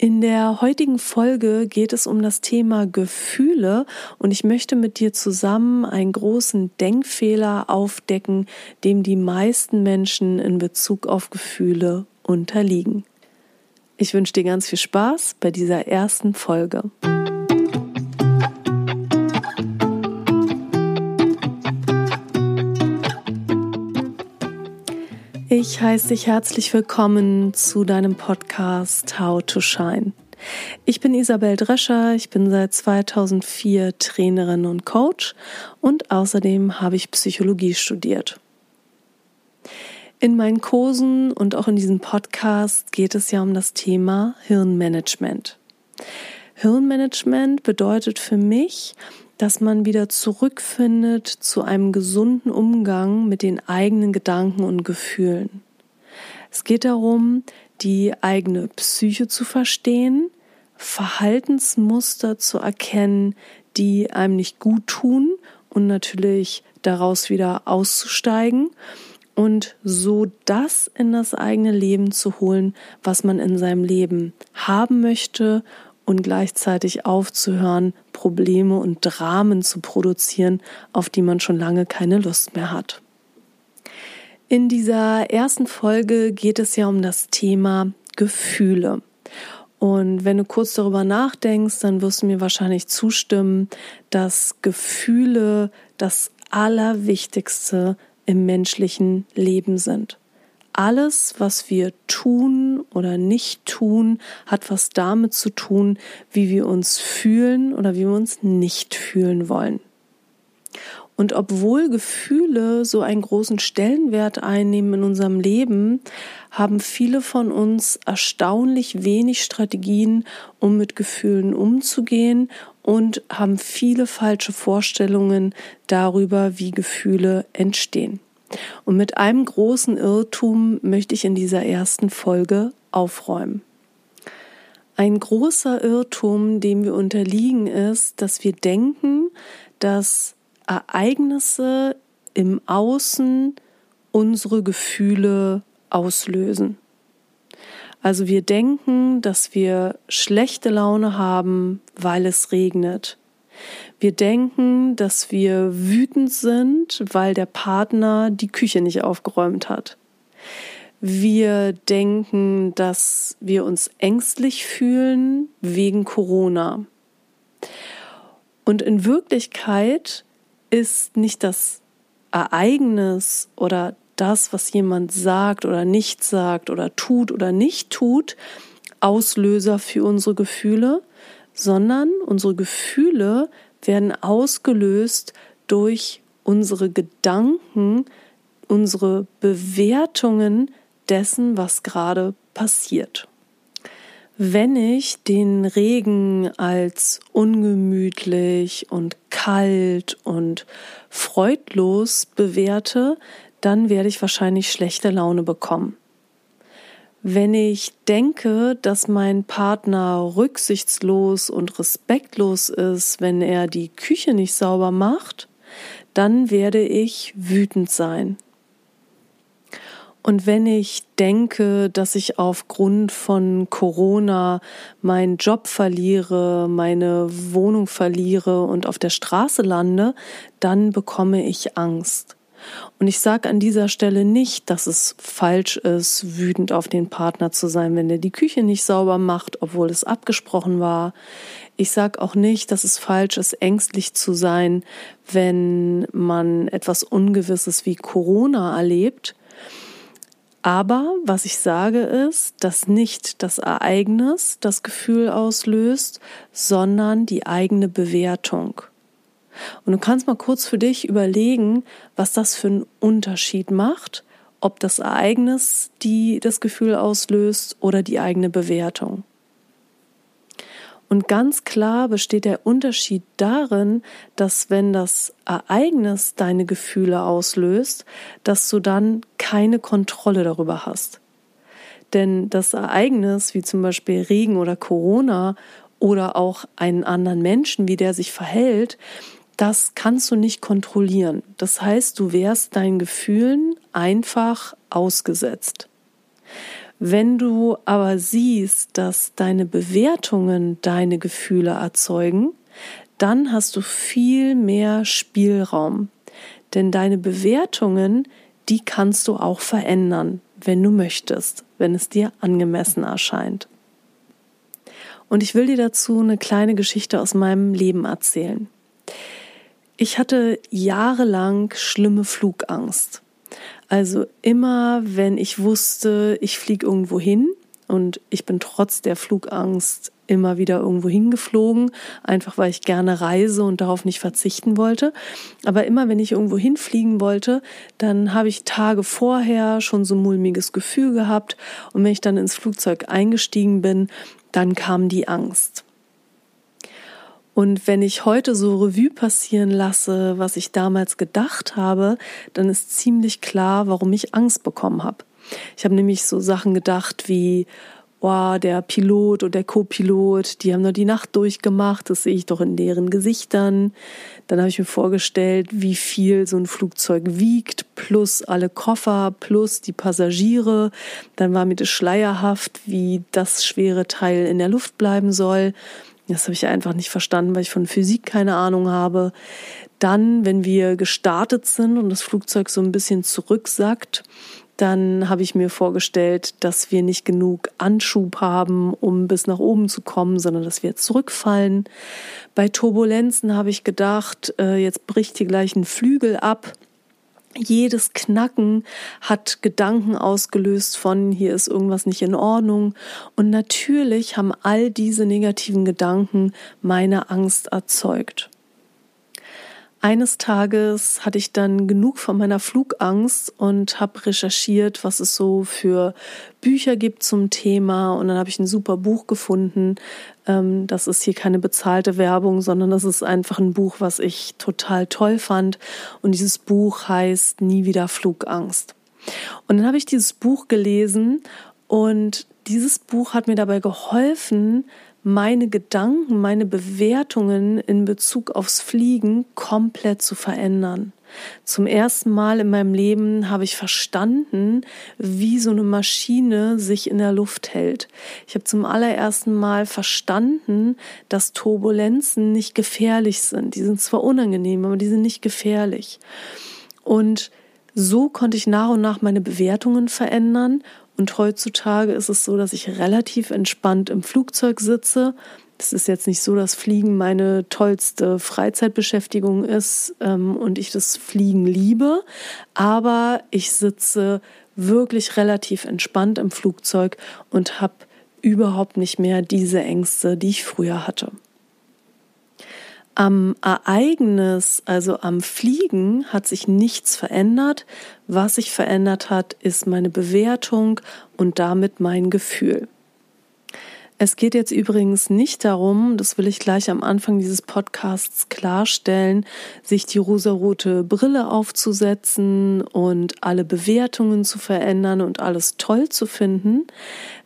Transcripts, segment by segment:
In der heutigen Folge geht es um das Thema Gefühle und ich möchte mit dir zusammen einen großen Denkfehler aufdecken, dem die meisten Menschen in Bezug auf Gefühle unterliegen. Ich wünsche dir ganz viel Spaß bei dieser ersten Folge. Heiße dich herzlich willkommen zu deinem Podcast How to Shine. Ich bin Isabel Drescher, ich bin seit 2004 Trainerin und Coach und außerdem habe ich Psychologie studiert. In meinen Kursen und auch in diesem Podcast geht es ja um das Thema Hirnmanagement. Hirnmanagement bedeutet für mich, dass man wieder zurückfindet zu einem gesunden Umgang mit den eigenen Gedanken und Gefühlen. Es geht darum, die eigene Psyche zu verstehen, Verhaltensmuster zu erkennen, die einem nicht gut tun und natürlich daraus wieder auszusteigen und so das in das eigene Leben zu holen, was man in seinem Leben haben möchte und gleichzeitig aufzuhören, Probleme und Dramen zu produzieren, auf die man schon lange keine Lust mehr hat. In dieser ersten Folge geht es ja um das Thema Gefühle. Und wenn du kurz darüber nachdenkst, dann wirst du mir wahrscheinlich zustimmen, dass Gefühle das Allerwichtigste im menschlichen Leben sind alles, was wir tun oder nicht tun, hat was damit zu tun, wie wir uns fühlen oder wie wir uns nicht fühlen wollen. Und obwohl Gefühle so einen großen Stellenwert einnehmen in unserem Leben, haben viele von uns erstaunlich wenig Strategien, um mit Gefühlen umzugehen und haben viele falsche Vorstellungen darüber, wie Gefühle entstehen. Und mit einem großen Irrtum möchte ich in dieser ersten Folge aufräumen. Ein großer Irrtum, dem wir unterliegen, ist, dass wir denken, dass Ereignisse im Außen unsere Gefühle auslösen. Also wir denken, dass wir schlechte Laune haben, weil es regnet. Wir denken, dass wir wütend sind, weil der Partner die Küche nicht aufgeräumt hat. Wir denken, dass wir uns ängstlich fühlen wegen Corona. Und in Wirklichkeit ist nicht das Ereignis oder das, was jemand sagt oder nicht sagt oder tut oder nicht tut, Auslöser für unsere Gefühle, sondern unsere Gefühle werden ausgelöst durch unsere Gedanken, unsere Bewertungen dessen, was gerade passiert. Wenn ich den Regen als ungemütlich und kalt und freudlos bewerte, dann werde ich wahrscheinlich schlechte Laune bekommen. Wenn ich denke, dass mein Partner rücksichtslos und respektlos ist, wenn er die Küche nicht sauber macht, dann werde ich wütend sein. Und wenn ich denke, dass ich aufgrund von Corona meinen Job verliere, meine Wohnung verliere und auf der Straße lande, dann bekomme ich Angst. Und ich sage an dieser Stelle nicht, dass es falsch ist, wütend auf den Partner zu sein, wenn er die Küche nicht sauber macht, obwohl es abgesprochen war. Ich sage auch nicht, dass es falsch ist, ängstlich zu sein, wenn man etwas Ungewisses wie Corona erlebt. Aber was ich sage ist, dass nicht das Ereignis das Gefühl auslöst, sondern die eigene Bewertung. Und du kannst mal kurz für dich überlegen, was das für einen Unterschied macht, ob das Ereignis die das Gefühl auslöst oder die eigene Bewertung. Und ganz klar besteht der Unterschied darin, dass wenn das Ereignis deine Gefühle auslöst, dass du dann keine Kontrolle darüber hast. Denn das Ereignis, wie zum Beispiel Regen oder Corona oder auch einen anderen Menschen, wie der sich verhält, das kannst du nicht kontrollieren. Das heißt, du wärst deinen Gefühlen einfach ausgesetzt. Wenn du aber siehst, dass deine Bewertungen deine Gefühle erzeugen, dann hast du viel mehr Spielraum. Denn deine Bewertungen, die kannst du auch verändern, wenn du möchtest, wenn es dir angemessen erscheint. Und ich will dir dazu eine kleine Geschichte aus meinem Leben erzählen. Ich hatte jahrelang schlimme Flugangst. Also immer, wenn ich wusste, ich fliege irgendwo hin und ich bin trotz der Flugangst immer wieder irgendwo hingeflogen, einfach weil ich gerne reise und darauf nicht verzichten wollte. Aber immer wenn ich irgendwo hinfliegen wollte, dann habe ich Tage vorher schon so ein mulmiges Gefühl gehabt und wenn ich dann ins Flugzeug eingestiegen bin, dann kam die Angst. Und wenn ich heute so Revue passieren lasse, was ich damals gedacht habe, dann ist ziemlich klar, warum ich Angst bekommen habe. Ich habe nämlich so Sachen gedacht wie, oh, der Pilot und der Co-Pilot, die haben nur die Nacht durchgemacht, das sehe ich doch in deren Gesichtern. Dann habe ich mir vorgestellt, wie viel so ein Flugzeug wiegt, plus alle Koffer, plus die Passagiere. Dann war mir das schleierhaft, wie das schwere Teil in der Luft bleiben soll. Das habe ich einfach nicht verstanden, weil ich von Physik keine Ahnung habe. Dann, wenn wir gestartet sind und das Flugzeug so ein bisschen zurücksackt, dann habe ich mir vorgestellt, dass wir nicht genug Anschub haben, um bis nach oben zu kommen, sondern dass wir zurückfallen. Bei Turbulenzen habe ich gedacht, äh, jetzt bricht hier gleich ein Flügel ab jedes Knacken hat Gedanken ausgelöst von hier ist irgendwas nicht in Ordnung. Und natürlich haben all diese negativen Gedanken meine Angst erzeugt. Eines Tages hatte ich dann genug von meiner Flugangst und habe recherchiert, was es so für Bücher gibt zum Thema. Und dann habe ich ein super Buch gefunden. Ähm, das ist hier keine bezahlte Werbung, sondern das ist einfach ein Buch, was ich total toll fand. Und dieses Buch heißt Nie wieder Flugangst. Und dann habe ich dieses Buch gelesen und dieses Buch hat mir dabei geholfen, meine Gedanken, meine Bewertungen in Bezug aufs Fliegen komplett zu verändern. Zum ersten Mal in meinem Leben habe ich verstanden, wie so eine Maschine sich in der Luft hält. Ich habe zum allerersten Mal verstanden, dass Turbulenzen nicht gefährlich sind. Die sind zwar unangenehm, aber die sind nicht gefährlich. Und so konnte ich nach und nach meine Bewertungen verändern und heutzutage ist es so, dass ich relativ entspannt im Flugzeug sitze. Es ist jetzt nicht so, dass Fliegen meine tollste Freizeitbeschäftigung ist ähm, und ich das Fliegen liebe, aber ich sitze wirklich relativ entspannt im Flugzeug und habe überhaupt nicht mehr diese Ängste, die ich früher hatte. Am Ereignis, also am Fliegen, hat sich nichts verändert. Was sich verändert hat, ist meine Bewertung und damit mein Gefühl. Es geht jetzt übrigens nicht darum, das will ich gleich am Anfang dieses Podcasts klarstellen, sich die rosarote Brille aufzusetzen und alle Bewertungen zu verändern und alles toll zu finden.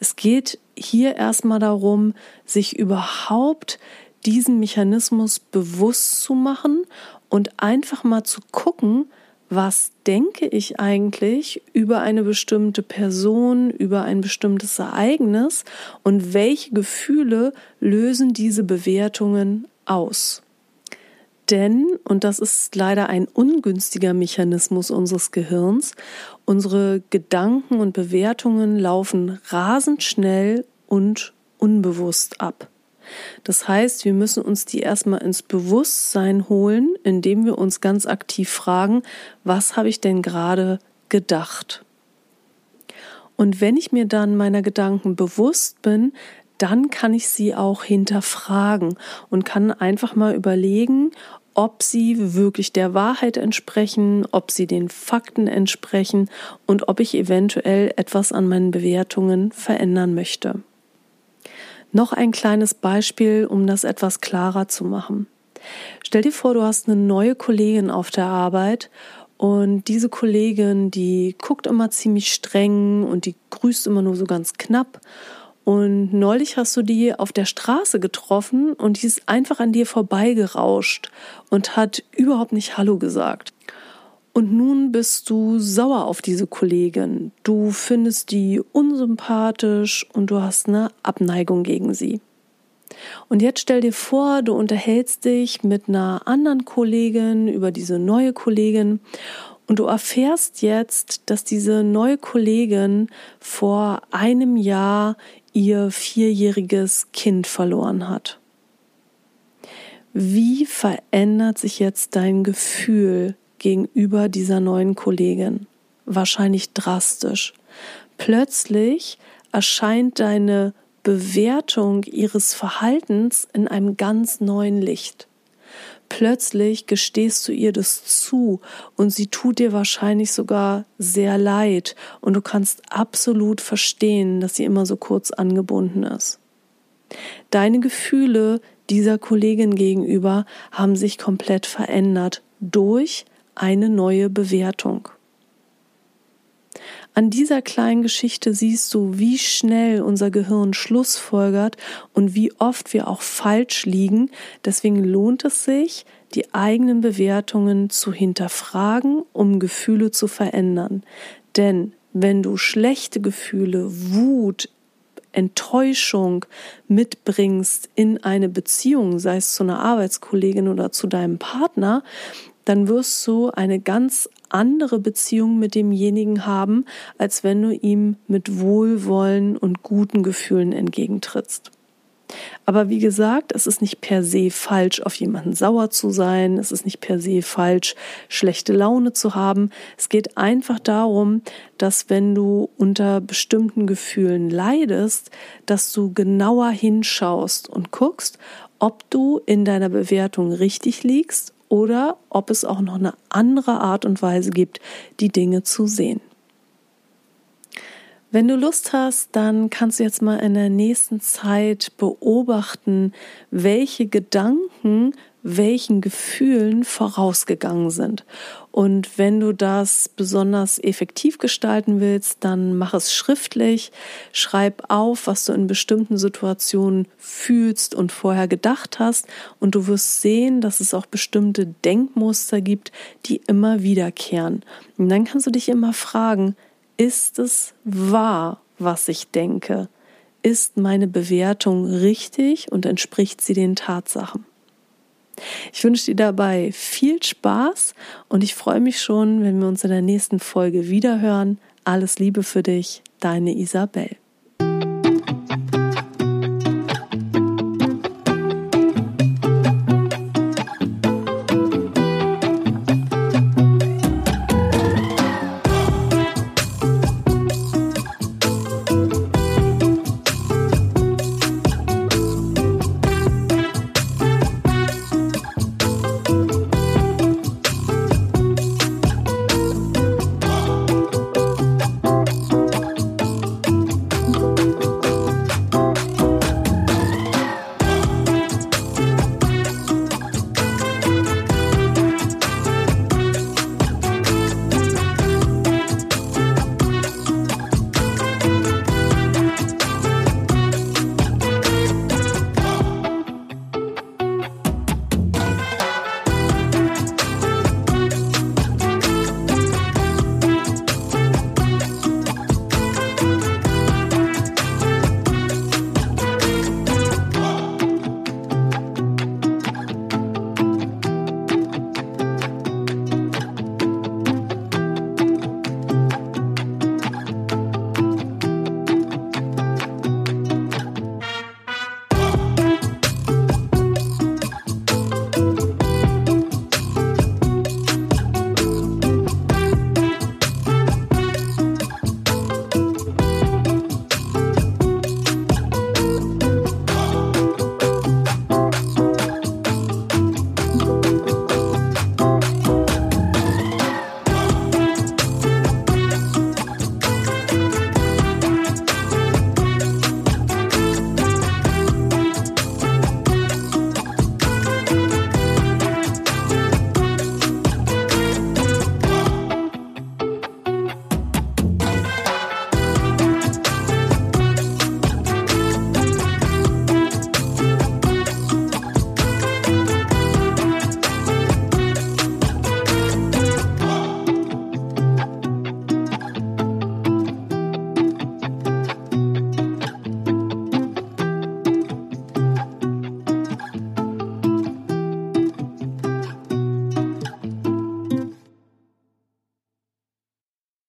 Es geht hier erstmal darum, sich überhaupt diesen Mechanismus bewusst zu machen und einfach mal zu gucken, was denke ich eigentlich über eine bestimmte Person, über ein bestimmtes Ereignis und welche Gefühle lösen diese Bewertungen aus. Denn, und das ist leider ein ungünstiger Mechanismus unseres Gehirns, unsere Gedanken und Bewertungen laufen rasend schnell und unbewusst ab. Das heißt, wir müssen uns die erstmal ins Bewusstsein holen, indem wir uns ganz aktiv fragen, was habe ich denn gerade gedacht? Und wenn ich mir dann meiner Gedanken bewusst bin, dann kann ich sie auch hinterfragen und kann einfach mal überlegen, ob sie wirklich der Wahrheit entsprechen, ob sie den Fakten entsprechen und ob ich eventuell etwas an meinen Bewertungen verändern möchte. Noch ein kleines Beispiel, um das etwas klarer zu machen. Stell dir vor, du hast eine neue Kollegin auf der Arbeit und diese Kollegin, die guckt immer ziemlich streng und die grüßt immer nur so ganz knapp. Und neulich hast du die auf der Straße getroffen und die ist einfach an dir vorbeigerauscht und hat überhaupt nicht Hallo gesagt. Und nun bist du sauer auf diese Kollegin. Du findest die unsympathisch und du hast eine Abneigung gegen sie. Und jetzt stell dir vor, du unterhältst dich mit einer anderen Kollegin über diese neue Kollegin und du erfährst jetzt, dass diese neue Kollegin vor einem Jahr ihr vierjähriges Kind verloren hat. Wie verändert sich jetzt dein Gefühl gegenüber dieser neuen Kollegin? Wahrscheinlich drastisch. Plötzlich erscheint deine Bewertung ihres Verhaltens in einem ganz neuen Licht. Plötzlich gestehst du ihr das zu und sie tut dir wahrscheinlich sogar sehr leid und du kannst absolut verstehen, dass sie immer so kurz angebunden ist. Deine Gefühle dieser Kollegin gegenüber haben sich komplett verändert durch eine neue Bewertung. An dieser kleinen Geschichte siehst du, wie schnell unser Gehirn Schlussfolgert und wie oft wir auch falsch liegen. Deswegen lohnt es sich, die eigenen Bewertungen zu hinterfragen, um Gefühle zu verändern. Denn wenn du schlechte Gefühle, Wut, Enttäuschung mitbringst in eine Beziehung, sei es zu einer Arbeitskollegin oder zu deinem Partner, dann wirst du eine ganz andere Beziehung mit demjenigen haben, als wenn du ihm mit Wohlwollen und guten Gefühlen entgegentrittst. Aber wie gesagt, es ist nicht per se falsch, auf jemanden sauer zu sein. Es ist nicht per se falsch, schlechte Laune zu haben. Es geht einfach darum, dass wenn du unter bestimmten Gefühlen leidest, dass du genauer hinschaust und guckst, ob du in deiner Bewertung richtig liegst oder ob es auch noch eine andere Art und Weise gibt, die Dinge zu sehen. Wenn du Lust hast, dann kannst du jetzt mal in der nächsten Zeit beobachten, welche Gedanken welchen Gefühlen vorausgegangen sind. Und wenn du das besonders effektiv gestalten willst, dann mach es schriftlich, schreib auf, was du in bestimmten Situationen fühlst und vorher gedacht hast und du wirst sehen, dass es auch bestimmte Denkmuster gibt, die immer wiederkehren. Und dann kannst du dich immer fragen, ist es wahr, was ich denke? Ist meine Bewertung richtig und entspricht sie den Tatsachen? Ich wünsche dir dabei viel Spaß und ich freue mich schon, wenn wir uns in der nächsten Folge wiederhören. Alles Liebe für dich, deine Isabel.